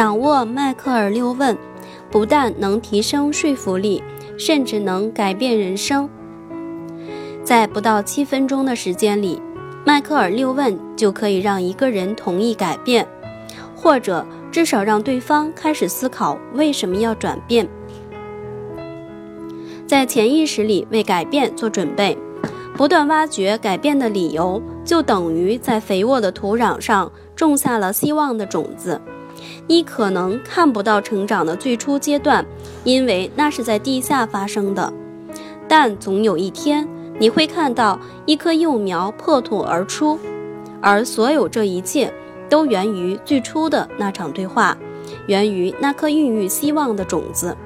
掌握迈克尔六问，不但能提升说服力，甚至能改变人生。在不到七分钟的时间里，迈克尔六问就可以让一个人同意改变，或者至少让对方开始思考为什么要转变。在潜意识里为改变做准备，不断挖掘改变的理由，就等于在肥沃的土壤上种下了希望的种子。你可能看不到成长的最初阶段，因为那是在地下发生的。但总有一天，你会看到一棵幼苗破土而出，而所有这一切都源于最初的那场对话，源于那颗孕育希望的种子。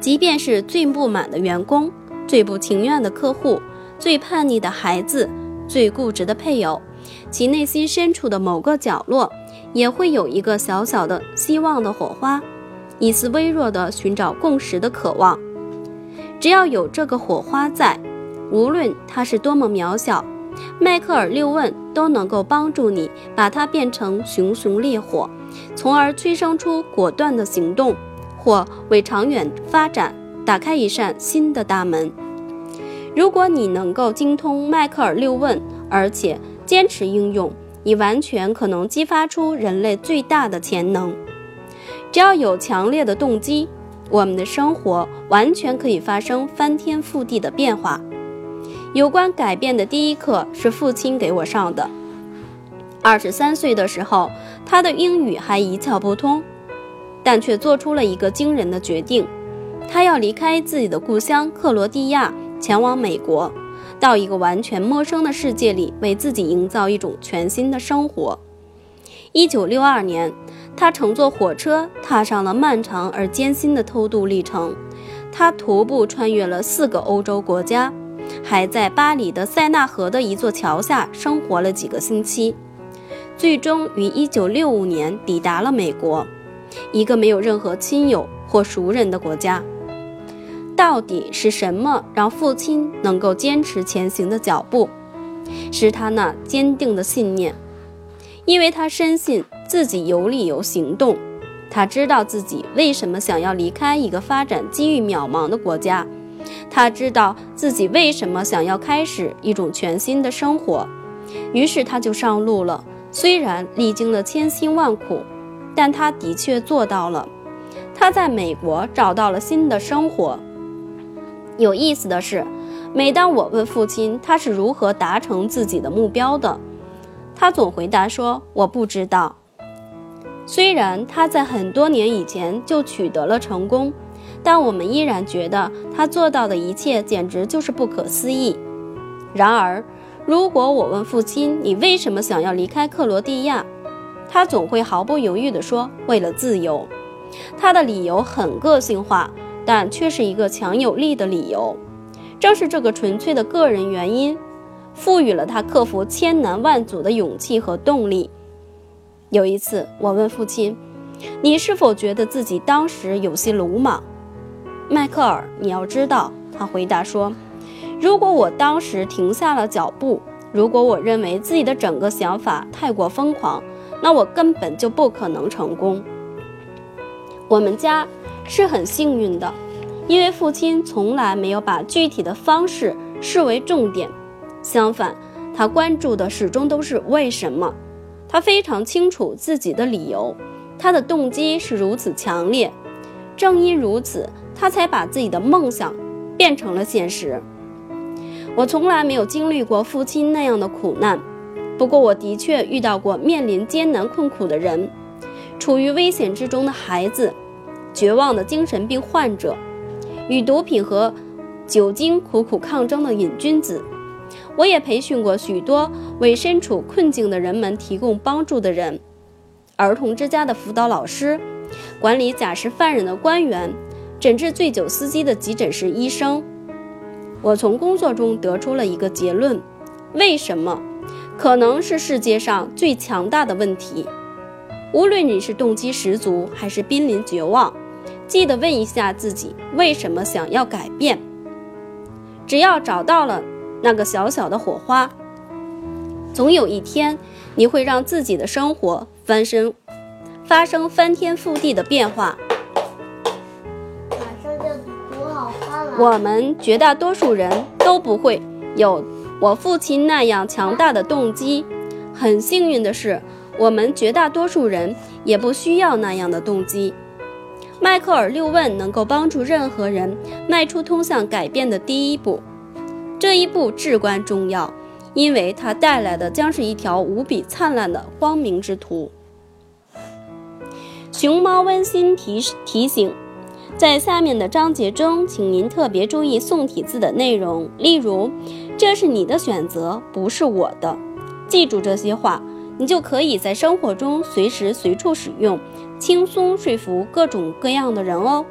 即便是最不满的员工、最不情愿的客户、最叛逆的孩子、最固执的配偶，其内心深处的某个角落。也会有一个小小的希望的火花，一丝微弱的寻找共识的渴望。只要有这个火花在，无论它是多么渺小，迈克尔六问都能够帮助你把它变成熊熊烈火，从而催生出果断的行动，或为长远发展打开一扇新的大门。如果你能够精通迈克尔六问，而且坚持应用。你完全可能激发出人类最大的潜能。只要有强烈的动机，我们的生活完全可以发生翻天覆地的变化。有关改变的第一课是父亲给我上的。二十三岁的时候，他的英语还一窍不通，但却做出了一个惊人的决定：他要离开自己的故乡克罗地亚，前往美国。到一个完全陌生的世界里，为自己营造一种全新的生活。一九六二年，他乘坐火车踏上了漫长而艰辛的偷渡历程。他徒步穿越了四个欧洲国家，还在巴黎的塞纳河的一座桥下生活了几个星期，最终于一九六五年抵达了美国，一个没有任何亲友或熟人的国家。到底是什么让父亲能够坚持前行的脚步？是他那坚定的信念，因为他深信自己有理由行动。他知道自己为什么想要离开一个发展机遇渺茫的国家，他知道自己为什么想要开始一种全新的生活。于是他就上路了。虽然历经了千辛万苦，但他的确做到了。他在美国找到了新的生活。有意思的是，每当我问父亲他是如何达成自己的目标的，他总回答说：“我不知道。”虽然他在很多年以前就取得了成功，但我们依然觉得他做到的一切简直就是不可思议。然而，如果我问父亲：“你为什么想要离开克罗地亚？”他总会毫不犹豫地说：“为了自由。”他的理由很个性化。但却是一个强有力的理由，正是这个纯粹的个人原因，赋予了他克服千难万阻的勇气和动力。有一次，我问父亲：“你是否觉得自己当时有些鲁莽？”迈克尔，你要知道，他回答说：“如果我当时停下了脚步，如果我认为自己的整个想法太过疯狂，那我根本就不可能成功。”我们家。是很幸运的，因为父亲从来没有把具体的方式视为重点，相反，他关注的始终都是为什么。他非常清楚自己的理由，他的动机是如此强烈。正因如此，他才把自己的梦想变成了现实。我从来没有经历过父亲那样的苦难，不过我的确遇到过面临艰难困苦的人，处于危险之中的孩子。绝望的精神病患者，与毒品和酒精苦苦抗争的瘾君子，我也培训过许多为身处困境的人们提供帮助的人，儿童之家的辅导老师，管理假释犯人的官员，诊治醉酒司机的急诊室医生。我从工作中得出了一个结论：为什么？可能是世界上最强大的问题。无论你是动机十足还是濒临绝望。记得问一下自己，为什么想要改变？只要找到了那个小小的火花，总有一天你会让自己的生活翻身发生翻天覆地的变化。我们绝大多数人都不会有我父亲那样强大的动机。很幸运的是，我们绝大多数人也不需要那样的动机。迈克尔·六问能够帮助任何人迈出通向改变的第一步，这一步至关重要，因为它带来的将是一条无比灿烂的光明之途。熊猫温馨提提醒：在下面的章节中，请您特别注意宋体字的内容，例如“这是你的选择，不是我的”。记住这些话，你就可以在生活中随时随处使用。轻松说服各种各样的人哦。